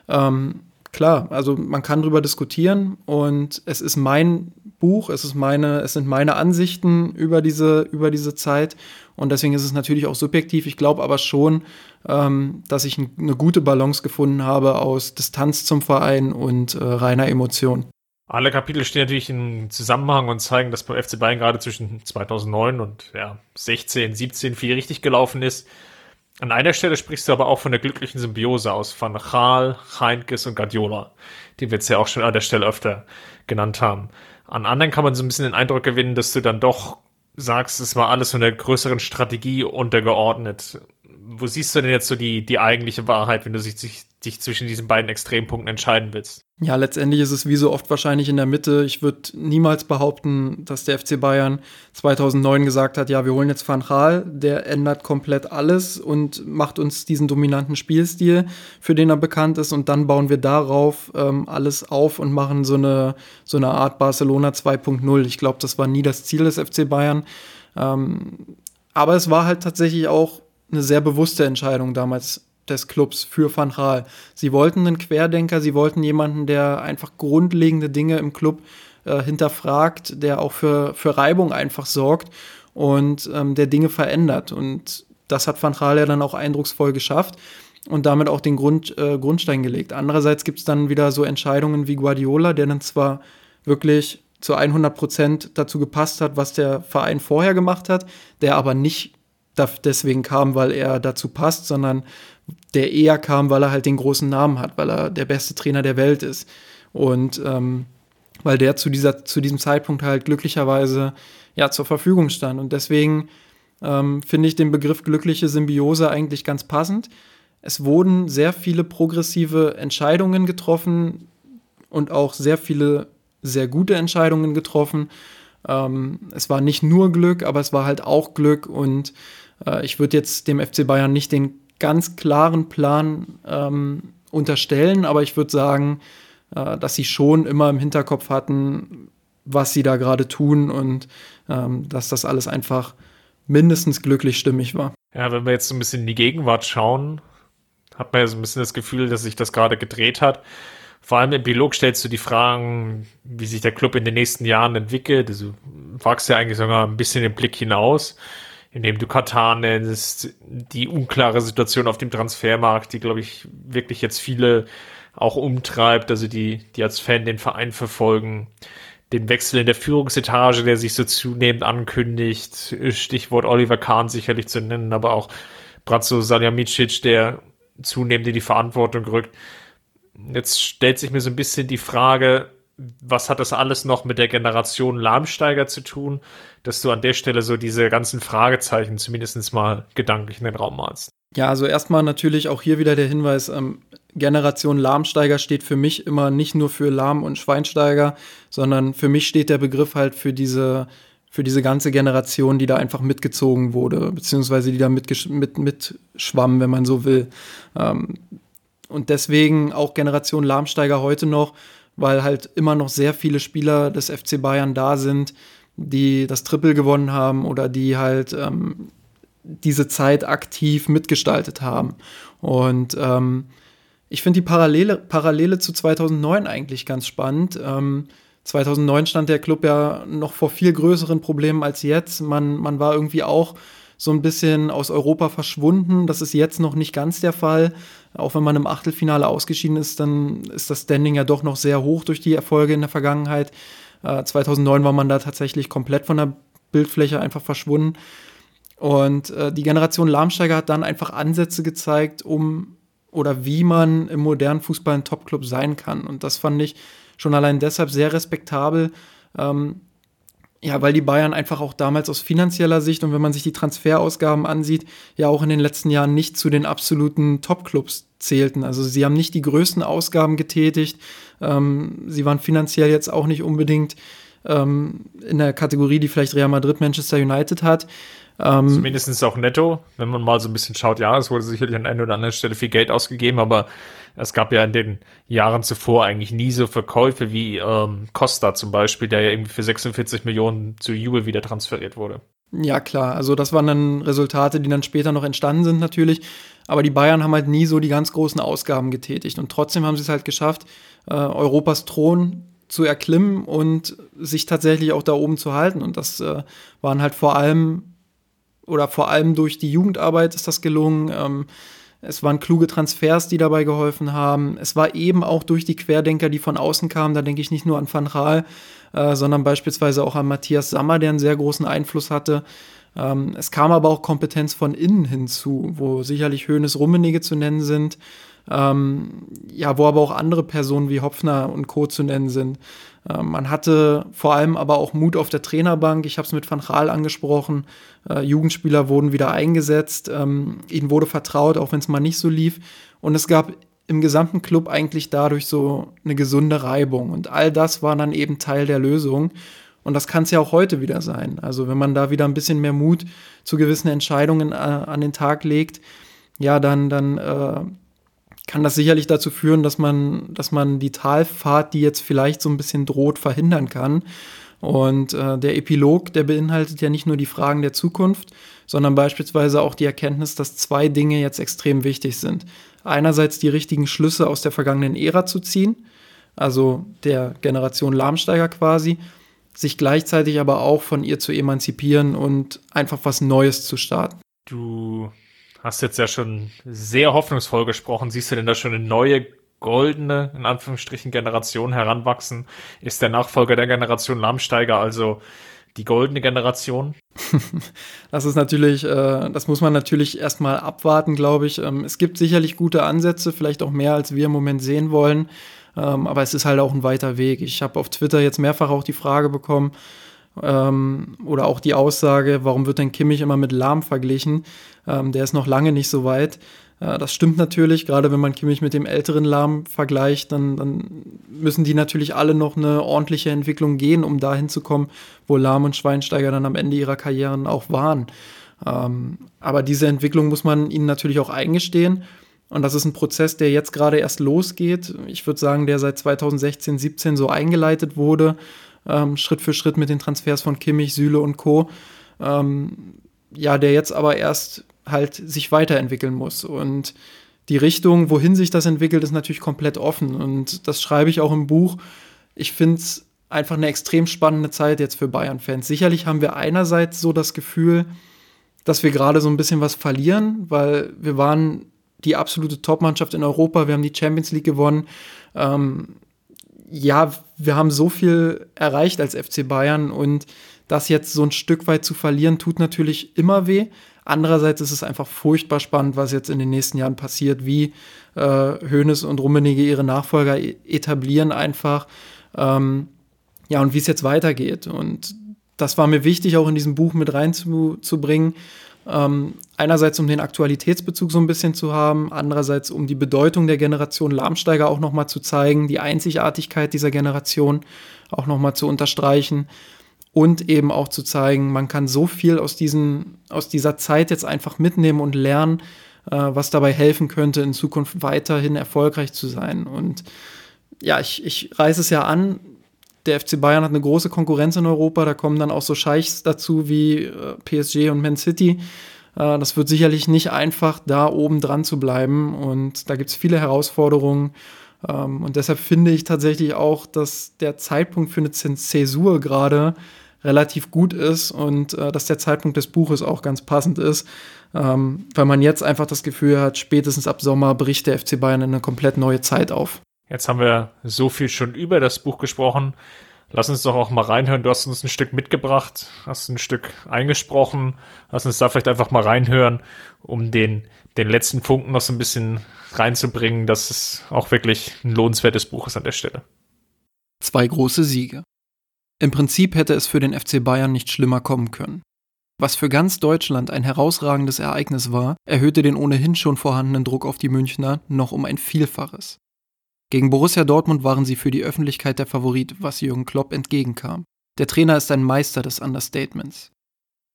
Ähm, klar, also man kann darüber diskutieren und es ist mein Buch, es ist meine, es sind meine Ansichten über diese, über diese Zeit und deswegen ist es natürlich auch subjektiv. Ich glaube aber schon, ähm, dass ich eine gute Balance gefunden habe aus Distanz zum Verein und äh, reiner Emotion. Alle Kapitel stehen natürlich im Zusammenhang und zeigen, dass beim FC Bayern gerade zwischen 2009 und ja, 16, 17 viel richtig gelaufen ist. An einer Stelle sprichst du aber auch von der glücklichen Symbiose aus von Chal, Heinkes und Guardiola, die wir jetzt ja auch schon an der Stelle öfter genannt haben. An anderen kann man so ein bisschen den Eindruck gewinnen, dass du dann doch sagst, es war alles von der größeren Strategie untergeordnet. Wo siehst du denn jetzt so die, die eigentliche Wahrheit, wenn du sich, dich, dich zwischen diesen beiden Extrempunkten entscheiden willst? Ja, letztendlich ist es wie so oft wahrscheinlich in der Mitte. Ich würde niemals behaupten, dass der FC Bayern 2009 gesagt hat, ja, wir holen jetzt Van Gaal, der ändert komplett alles und macht uns diesen dominanten Spielstil, für den er bekannt ist und dann bauen wir darauf ähm, alles auf und machen so eine, so eine Art Barcelona 2.0. Ich glaube, das war nie das Ziel des FC Bayern. Ähm, aber es war halt tatsächlich auch eine sehr bewusste Entscheidung damals des Clubs für Van Gaal. Sie wollten einen Querdenker, sie wollten jemanden, der einfach grundlegende Dinge im Club äh, hinterfragt, der auch für, für Reibung einfach sorgt und ähm, der Dinge verändert. Und das hat Van Gaal ja dann auch eindrucksvoll geschafft und damit auch den Grund, äh, Grundstein gelegt. Andererseits gibt es dann wieder so Entscheidungen wie Guardiola, der dann zwar wirklich zu 100 Prozent dazu gepasst hat, was der Verein vorher gemacht hat, der aber nicht deswegen kam, weil er dazu passt, sondern der eher kam, weil er halt den großen Namen hat, weil er der beste Trainer der Welt ist. Und ähm, weil der zu, dieser, zu diesem Zeitpunkt halt glücklicherweise ja, zur Verfügung stand. Und deswegen ähm, finde ich den Begriff glückliche Symbiose eigentlich ganz passend. Es wurden sehr viele progressive Entscheidungen getroffen und auch sehr viele sehr gute Entscheidungen getroffen. Ähm, es war nicht nur Glück, aber es war halt auch Glück und äh, ich würde jetzt dem FC Bayern nicht den ganz klaren Plan ähm, unterstellen, aber ich würde sagen, äh, dass sie schon immer im Hinterkopf hatten, was sie da gerade tun und ähm, dass das alles einfach mindestens glücklich stimmig war. Ja, wenn wir jetzt so ein bisschen in die Gegenwart schauen, hat man ja so ein bisschen das Gefühl, dass sich das gerade gedreht hat. Vor allem im Epilog stellst du die Fragen, wie sich der Club in den nächsten Jahren entwickelt. Also, du wagst ja eigentlich sogar ein bisschen den Blick hinaus, indem du Katar nennst, die unklare Situation auf dem Transfermarkt, die, glaube ich, wirklich jetzt viele auch umtreibt, also die, die als Fan den Verein verfolgen, den Wechsel in der Führungsetage, der sich so zunehmend ankündigt, Stichwort Oliver Kahn sicherlich zu nennen, aber auch Bratzo Saljamicic, der zunehmend in die Verantwortung rückt. Jetzt stellt sich mir so ein bisschen die Frage, was hat das alles noch mit der Generation Lahmsteiger zu tun, dass du an der Stelle so diese ganzen Fragezeichen zumindest mal gedanklich in den Raum malst? Ja, also erstmal natürlich auch hier wieder der Hinweis, ähm, Generation Lahmsteiger steht für mich immer nicht nur für Lahm- und Schweinsteiger, sondern für mich steht der Begriff halt für diese, für diese ganze Generation, die da einfach mitgezogen wurde, beziehungsweise die da mitschwamm, mit, mit wenn man so will. Ähm, und deswegen auch Generation Lahmsteiger heute noch, weil halt immer noch sehr viele Spieler des FC Bayern da sind, die das Triple gewonnen haben oder die halt ähm, diese Zeit aktiv mitgestaltet haben. Und ähm, ich finde die Parallele, Parallele zu 2009 eigentlich ganz spannend. Ähm, 2009 stand der Club ja noch vor viel größeren Problemen als jetzt. Man, man war irgendwie auch so ein bisschen aus Europa verschwunden. Das ist jetzt noch nicht ganz der Fall. Auch wenn man im Achtelfinale ausgeschieden ist, dann ist das Standing ja doch noch sehr hoch durch die Erfolge in der Vergangenheit. Äh, 2009 war man da tatsächlich komplett von der Bildfläche einfach verschwunden. Und äh, die Generation Lahmsteiger hat dann einfach Ansätze gezeigt, um oder wie man im modernen Fußball ein Topclub sein kann. Und das fand ich schon allein deshalb sehr respektabel. Ähm, ja, weil die Bayern einfach auch damals aus finanzieller Sicht und wenn man sich die Transferausgaben ansieht, ja auch in den letzten Jahren nicht zu den absoluten Topclubs zählten. Also sie haben nicht die größten Ausgaben getätigt. Ähm, sie waren finanziell jetzt auch nicht unbedingt ähm, in der Kategorie, die vielleicht Real Madrid, Manchester United hat. Ähm, Zumindest auch netto, wenn man mal so ein bisschen schaut, ja, es wurde sicherlich an einer oder anderen Stelle viel Geld ausgegeben, aber es gab ja in den Jahren zuvor eigentlich nie so Verkäufe wie ähm, Costa zum Beispiel, der ja irgendwie für 46 Millionen zu Juve wieder transferiert wurde. Ja, klar. Also das waren dann Resultate, die dann später noch entstanden sind natürlich. Aber die Bayern haben halt nie so die ganz großen Ausgaben getätigt. Und trotzdem haben sie es halt geschafft, äh, Europas Thron zu erklimmen und sich tatsächlich auch da oben zu halten. Und das äh, waren halt vor allem oder vor allem durch die Jugendarbeit ist das gelungen. Ähm, es waren kluge Transfers, die dabei geholfen haben. Es war eben auch durch die Querdenker, die von außen kamen. Da denke ich nicht nur an Van Raal, äh, sondern beispielsweise auch an Matthias Sammer, der einen sehr großen Einfluss hatte. Ähm, es kam aber auch Kompetenz von innen hinzu, wo sicherlich Höhnes Rummenige zu nennen sind. Ähm, ja, wo aber auch andere Personen wie Hopfner und Co. zu nennen sind. Ähm, man hatte vor allem aber auch Mut auf der Trainerbank. Ich habe es mit Van Gaal angesprochen. Äh, Jugendspieler wurden wieder eingesetzt. Ähm, ihnen wurde vertraut, auch wenn es mal nicht so lief. Und es gab im gesamten Club eigentlich dadurch so eine gesunde Reibung. Und all das war dann eben Teil der Lösung. Und das kann es ja auch heute wieder sein. Also wenn man da wieder ein bisschen mehr Mut zu gewissen Entscheidungen äh, an den Tag legt, ja, dann, dann äh, kann das sicherlich dazu führen, dass man, dass man die Talfahrt, die jetzt vielleicht so ein bisschen droht, verhindern kann. Und äh, der Epilog, der beinhaltet ja nicht nur die Fragen der Zukunft, sondern beispielsweise auch die Erkenntnis, dass zwei Dinge jetzt extrem wichtig sind. Einerseits die richtigen Schlüsse aus der vergangenen Ära zu ziehen, also der Generation Lahmsteiger quasi, sich gleichzeitig aber auch von ihr zu emanzipieren und einfach was Neues zu starten. Du hast jetzt ja schon sehr hoffnungsvoll gesprochen. Siehst du denn da schon eine neue goldene, in Anführungsstrichen, Generation heranwachsen? Ist der Nachfolger der Generation Lahmsteiger also die goldene Generation? das ist natürlich, äh, das muss man natürlich erstmal abwarten, glaube ich. Ähm, es gibt sicherlich gute Ansätze, vielleicht auch mehr, als wir im Moment sehen wollen. Ähm, aber es ist halt auch ein weiter Weg. Ich habe auf Twitter jetzt mehrfach auch die Frage bekommen ähm, oder auch die Aussage, warum wird denn Kimmich immer mit Lahm verglichen? Ähm, der ist noch lange nicht so weit. Äh, das stimmt natürlich, gerade wenn man Kimmich mit dem älteren Lahm vergleicht, dann, dann, müssen die natürlich alle noch eine ordentliche Entwicklung gehen, um dahin zu kommen, wo Lahm und Schweinsteiger dann am Ende ihrer Karrieren auch waren. Ähm, aber diese Entwicklung muss man ihnen natürlich auch eingestehen. Und das ist ein Prozess, der jetzt gerade erst losgeht. Ich würde sagen, der seit 2016, 17 so eingeleitet wurde, ähm, Schritt für Schritt mit den Transfers von Kimmich, Süle und Co. Ähm, ja, der jetzt aber erst halt sich weiterentwickeln muss. Und die Richtung, wohin sich das entwickelt, ist natürlich komplett offen. Und das schreibe ich auch im Buch. Ich finde es einfach eine extrem spannende Zeit jetzt für Bayern-Fans. Sicherlich haben wir einerseits so das Gefühl, dass wir gerade so ein bisschen was verlieren, weil wir waren die absolute Top-Mannschaft in Europa. Wir haben die Champions League gewonnen. Ähm, ja, wir haben so viel erreicht als FC Bayern und das jetzt so ein Stück weit zu verlieren, tut natürlich immer weh. Andererseits ist es einfach furchtbar spannend, was jetzt in den nächsten Jahren passiert, wie äh, Hoeneß und Rummenigge ihre Nachfolger e-, etablieren einfach. Ähm, ja, und wie es jetzt weitergeht. Und das war mir wichtig, auch in diesem Buch mit reinzubringen. Ähm, einerseits, um den Aktualitätsbezug so ein bisschen zu haben, andererseits, um die Bedeutung der Generation Lahmsteiger auch nochmal zu zeigen, die Einzigartigkeit dieser Generation auch nochmal zu unterstreichen und eben auch zu zeigen, man kann so viel aus, diesen, aus dieser Zeit jetzt einfach mitnehmen und lernen, äh, was dabei helfen könnte, in Zukunft weiterhin erfolgreich zu sein. Und ja, ich, ich reiße es ja an, der FC Bayern hat eine große Konkurrenz in Europa. Da kommen dann auch so Scheichs dazu wie äh, PSG und Man City. Äh, das wird sicherlich nicht einfach, da oben dran zu bleiben. Und da gibt es viele Herausforderungen. Ähm, und deshalb finde ich tatsächlich auch, dass der Zeitpunkt für eine Zäsur gerade relativ gut ist und äh, dass der Zeitpunkt des Buches auch ganz passend ist, ähm, weil man jetzt einfach das Gefühl hat, spätestens ab Sommer bricht der FC Bayern in eine komplett neue Zeit auf. Jetzt haben wir so viel schon über das Buch gesprochen. Lass uns doch auch mal reinhören. Du hast uns ein Stück mitgebracht, hast ein Stück eingesprochen. Lass uns da vielleicht einfach mal reinhören, um den, den letzten Funken noch so ein bisschen reinzubringen, dass es auch wirklich ein lohnenswertes Buch ist an der Stelle. Zwei große Siege. Im Prinzip hätte es für den FC Bayern nicht schlimmer kommen können. Was für ganz Deutschland ein herausragendes Ereignis war, erhöhte den ohnehin schon vorhandenen Druck auf die Münchner noch um ein Vielfaches. Gegen Borussia Dortmund waren sie für die Öffentlichkeit der Favorit, was Jürgen Klopp entgegenkam. Der Trainer ist ein Meister des Understatements.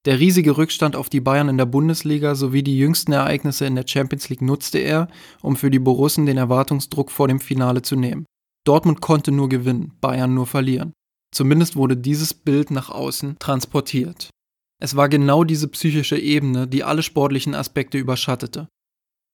Der riesige Rückstand auf die Bayern in der Bundesliga sowie die jüngsten Ereignisse in der Champions League nutzte er, um für die Borussen den Erwartungsdruck vor dem Finale zu nehmen. Dortmund konnte nur gewinnen, Bayern nur verlieren. Zumindest wurde dieses Bild nach außen transportiert. Es war genau diese psychische Ebene, die alle sportlichen Aspekte überschattete.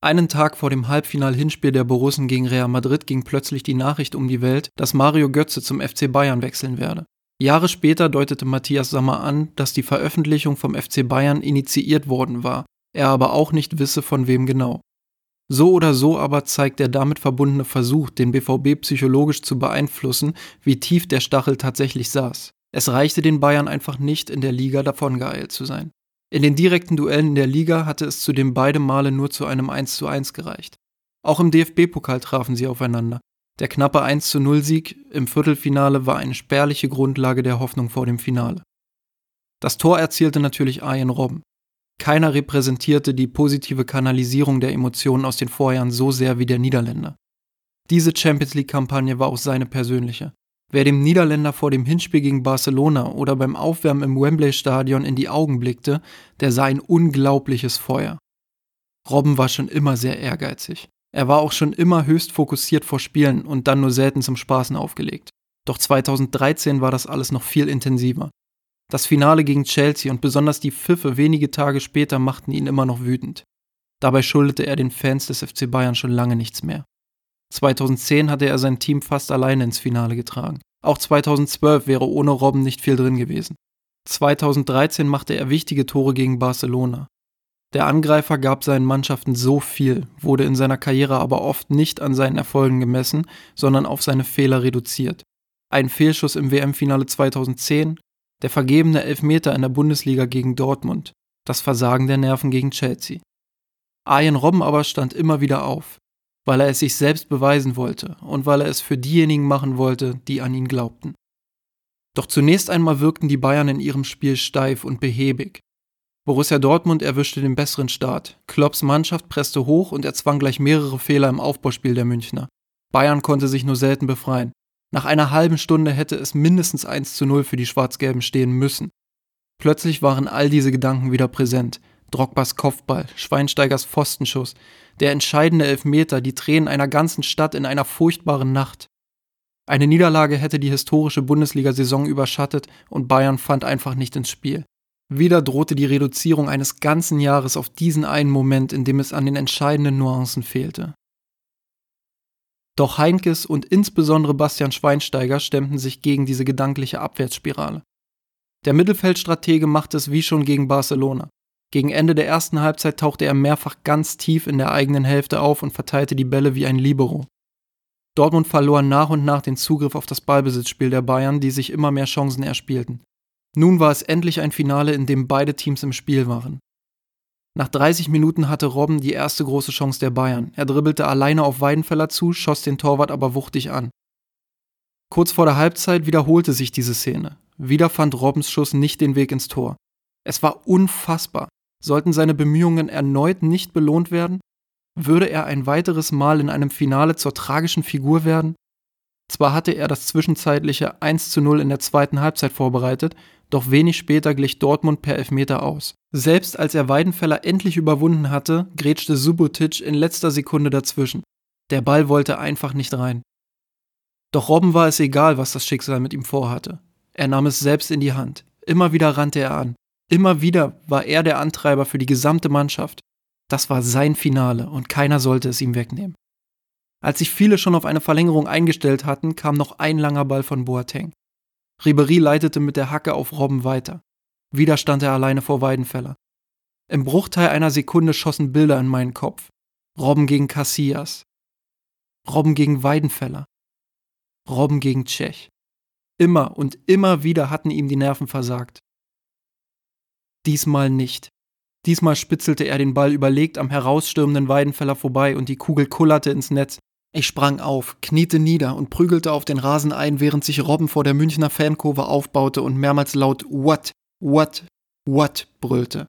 Einen Tag vor dem Halbfinal-Hinspiel der Borussen gegen Real Madrid ging plötzlich die Nachricht um die Welt, dass Mario Götze zum FC Bayern wechseln werde. Jahre später deutete Matthias Sammer an, dass die Veröffentlichung vom FC Bayern initiiert worden war, er aber auch nicht wisse von wem genau. So oder so aber zeigt der damit verbundene Versuch, den BVB psychologisch zu beeinflussen, wie tief der Stachel tatsächlich saß. Es reichte den Bayern einfach nicht, in der Liga davongeeilt zu sein. In den direkten Duellen in der Liga hatte es zudem beide Male nur zu einem 1:1 gereicht. Auch im DFB-Pokal trafen sie aufeinander. Der knappe 1:0 Sieg im Viertelfinale war eine spärliche Grundlage der Hoffnung vor dem Finale. Das Tor erzielte natürlich Arjen Robben. Keiner repräsentierte die positive Kanalisierung der Emotionen aus den Vorjahren so sehr wie der Niederländer. Diese Champions League-Kampagne war auch seine persönliche. Wer dem Niederländer vor dem Hinspiel gegen Barcelona oder beim Aufwärmen im Wembley-Stadion in die Augen blickte, der sah ein unglaubliches Feuer. Robben war schon immer sehr ehrgeizig. Er war auch schon immer höchst fokussiert vor Spielen und dann nur selten zum Spaßen aufgelegt. Doch 2013 war das alles noch viel intensiver. Das Finale gegen Chelsea und besonders die Pfiffe wenige Tage später machten ihn immer noch wütend. Dabei schuldete er den Fans des FC Bayern schon lange nichts mehr. 2010 hatte er sein Team fast alleine ins Finale getragen. Auch 2012 wäre ohne Robben nicht viel drin gewesen. 2013 machte er wichtige Tore gegen Barcelona. Der Angreifer gab seinen Mannschaften so viel, wurde in seiner Karriere aber oft nicht an seinen Erfolgen gemessen, sondern auf seine Fehler reduziert. Ein Fehlschuss im WM-Finale 2010, der vergebene Elfmeter in der Bundesliga gegen Dortmund, das Versagen der Nerven gegen Chelsea. Arjen Robben aber stand immer wieder auf, weil er es sich selbst beweisen wollte und weil er es für diejenigen machen wollte, die an ihn glaubten. Doch zunächst einmal wirkten die Bayern in ihrem Spiel steif und behäbig. Borussia Dortmund erwischte den besseren Start. Klopps Mannschaft presste hoch und erzwang gleich mehrere Fehler im Aufbauspiel der Münchner. Bayern konnte sich nur selten befreien. Nach einer halben Stunde hätte es mindestens 1 zu 0 für die Schwarz-Gelben stehen müssen. Plötzlich waren all diese Gedanken wieder präsent. Drogbas Kopfball, Schweinsteigers Pfostenschuss, der entscheidende Elfmeter, die Tränen einer ganzen Stadt in einer furchtbaren Nacht. Eine Niederlage hätte die historische Bundesliga-Saison überschattet und Bayern fand einfach nicht ins Spiel. Wieder drohte die Reduzierung eines ganzen Jahres auf diesen einen Moment, in dem es an den entscheidenden Nuancen fehlte. Doch Heinkes und insbesondere Bastian Schweinsteiger stemmten sich gegen diese gedankliche Abwärtsspirale. Der Mittelfeldstratege machte es wie schon gegen Barcelona. Gegen Ende der ersten Halbzeit tauchte er mehrfach ganz tief in der eigenen Hälfte auf und verteilte die Bälle wie ein Libero. Dortmund verlor nach und nach den Zugriff auf das Ballbesitzspiel der Bayern, die sich immer mehr Chancen erspielten. Nun war es endlich ein Finale, in dem beide Teams im Spiel waren. Nach 30 Minuten hatte Robben die erste große Chance der Bayern. Er dribbelte alleine auf Weidenfeller zu, schoss den Torwart aber wuchtig an. Kurz vor der Halbzeit wiederholte sich diese Szene. Wieder fand Robbens Schuss nicht den Weg ins Tor. Es war unfassbar. Sollten seine Bemühungen erneut nicht belohnt werden? Würde er ein weiteres Mal in einem Finale zur tragischen Figur werden? Zwar hatte er das zwischenzeitliche 1 zu 0 in der zweiten Halbzeit vorbereitet, doch wenig später glich Dortmund per Elfmeter aus. Selbst als er Weidenfeller endlich überwunden hatte, grätschte Subotic in letzter Sekunde dazwischen. Der Ball wollte einfach nicht rein. Doch Robben war es egal, was das Schicksal mit ihm vorhatte. Er nahm es selbst in die Hand. Immer wieder rannte er an. Immer wieder war er der Antreiber für die gesamte Mannschaft. Das war sein Finale und keiner sollte es ihm wegnehmen. Als sich viele schon auf eine Verlängerung eingestellt hatten, kam noch ein langer Ball von Boateng. Ribery leitete mit der Hacke auf Robben weiter. Wieder stand er alleine vor Weidenfeller. Im Bruchteil einer Sekunde schossen Bilder in meinen Kopf. Robben gegen Casillas. Robben gegen Weidenfeller. Robben gegen Tschech. Immer und immer wieder hatten ihm die Nerven versagt. Diesmal nicht. Diesmal spitzelte er den Ball überlegt am herausstürmenden Weidenfeller vorbei und die Kugel kullerte ins Netz. Ich sprang auf, kniete nieder und prügelte auf den Rasen ein, während sich Robben vor der Münchner Fankurve aufbaute und mehrmals laut What, what, what brüllte.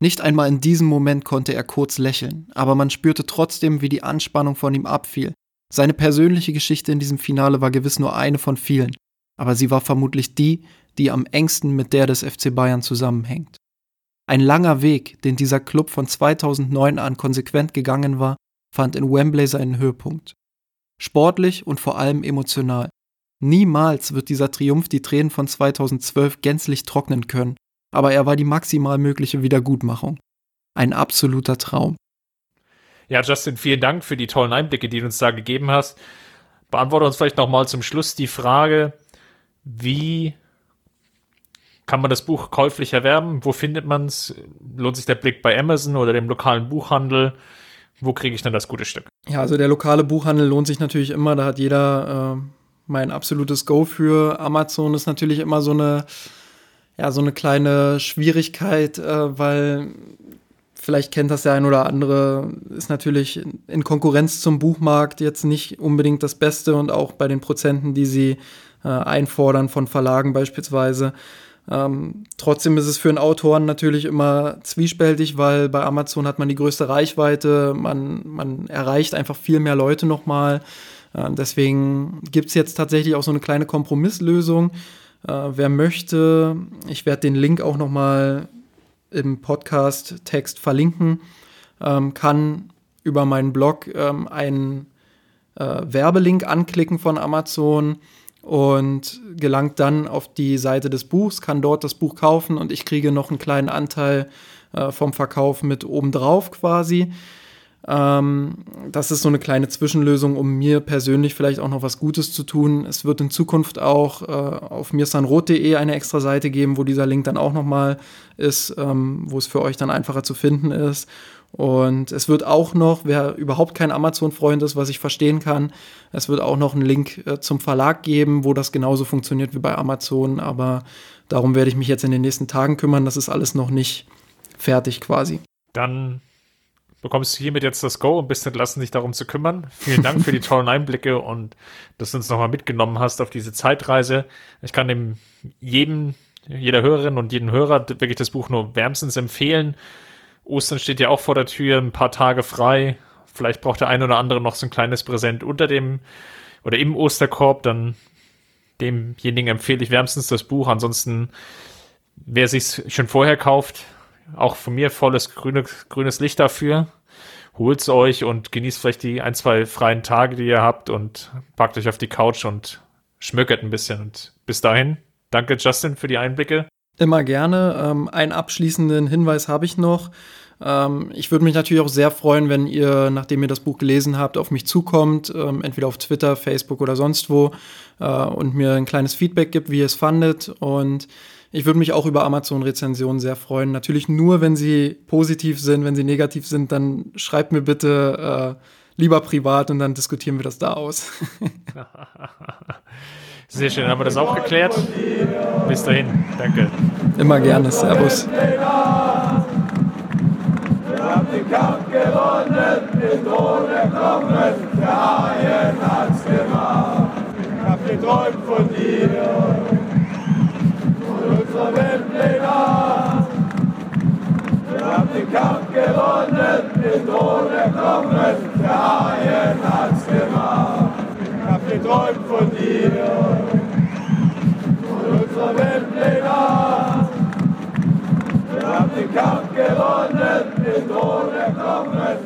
Nicht einmal in diesem Moment konnte er kurz lächeln, aber man spürte trotzdem, wie die Anspannung von ihm abfiel. Seine persönliche Geschichte in diesem Finale war gewiss nur eine von vielen, aber sie war vermutlich die, die am engsten mit der des FC Bayern zusammenhängt. Ein langer Weg, den dieser Club von 2009 an konsequent gegangen war, fand in Wembley seinen Höhepunkt. Sportlich und vor allem emotional. Niemals wird dieser Triumph die Tränen von 2012 gänzlich trocknen können, aber er war die maximal mögliche Wiedergutmachung. Ein absoluter Traum. Ja, Justin, vielen Dank für die tollen Einblicke, die du uns da gegeben hast. Beantworte uns vielleicht noch mal zum Schluss die Frage, wie kann man das Buch käuflich erwerben? Wo findet man es? Lohnt sich der Blick bei Amazon oder dem lokalen Buchhandel? wo kriege ich dann das gute Stück? Ja, also der lokale Buchhandel lohnt sich natürlich immer. Da hat jeder äh, mein absolutes Go für. Amazon ist natürlich immer so eine, ja, so eine kleine Schwierigkeit, äh, weil vielleicht kennt das der ein oder andere, ist natürlich in Konkurrenz zum Buchmarkt jetzt nicht unbedingt das Beste und auch bei den Prozenten, die sie äh, einfordern von Verlagen beispielsweise. Ähm, trotzdem ist es für einen Autoren natürlich immer zwiespältig, weil bei Amazon hat man die größte Reichweite, man, man erreicht einfach viel mehr Leute nochmal. Äh, deswegen gibt es jetzt tatsächlich auch so eine kleine Kompromisslösung. Äh, wer möchte, ich werde den Link auch nochmal im Podcast-Text verlinken, ähm, kann über meinen Blog ähm, einen äh, Werbelink anklicken von Amazon und gelangt dann auf die Seite des Buchs, kann dort das Buch kaufen und ich kriege noch einen kleinen Anteil äh, vom Verkauf mit obendrauf quasi. Ähm, das ist so eine kleine Zwischenlösung, um mir persönlich vielleicht auch noch was Gutes zu tun. Es wird in Zukunft auch äh, auf mirsanrot.de eine extra Seite geben, wo dieser Link dann auch nochmal ist, ähm, wo es für euch dann einfacher zu finden ist. Und es wird auch noch, wer überhaupt kein Amazon-Freund ist, was ich verstehen kann, es wird auch noch einen Link äh, zum Verlag geben, wo das genauso funktioniert wie bei Amazon. Aber darum werde ich mich jetzt in den nächsten Tagen kümmern. Das ist alles noch nicht fertig quasi. Dann bekommst du hiermit jetzt das Go und bist entlassen, dich darum zu kümmern. Vielen Dank für die tollen Einblicke und dass du uns nochmal mitgenommen hast auf diese Zeitreise. Ich kann dem jedem, jeder Hörerin und jeden Hörer wirklich das Buch nur wärmstens empfehlen. Ostern steht ja auch vor der Tür, ein paar Tage frei. Vielleicht braucht der eine oder andere noch so ein kleines Präsent unter dem oder im Osterkorb. Dann demjenigen empfehle ich wärmstens das Buch. Ansonsten, wer sich schon vorher kauft, auch von mir volles grüne, grünes Licht dafür. Holt's euch und genießt vielleicht die ein, zwei freien Tage, die ihr habt und packt euch auf die Couch und schmökert ein bisschen. Und bis dahin, danke Justin für die Einblicke. Immer gerne. Ähm, einen abschließenden Hinweis habe ich noch. Ähm, ich würde mich natürlich auch sehr freuen, wenn ihr, nachdem ihr das Buch gelesen habt, auf mich zukommt, ähm, entweder auf Twitter, Facebook oder sonst wo äh, und mir ein kleines Feedback gibt, wie ihr es fandet. Und ich würde mich auch über Amazon-Rezensionen sehr freuen. Natürlich nur, wenn sie positiv sind. Wenn sie negativ sind, dann schreibt mir bitte äh, lieber privat und dann diskutieren wir das da aus. Sehr schön, haben wir das auch geklärt. Bis dahin, danke. Immer gerne, Servus. Wir haben den Kampf gewonnen, den Thron erkommen, der Haien hat's gemacht. Ich hab geträumt von dir unserer Weltpläne. Wir haben den Kampf gewonnen, den Thron erkommen, der Haien hat's gemacht. Geträumt von dir und unserer Weltpläne. Wir haben den Kampf gewonnen, den Thron erkommen,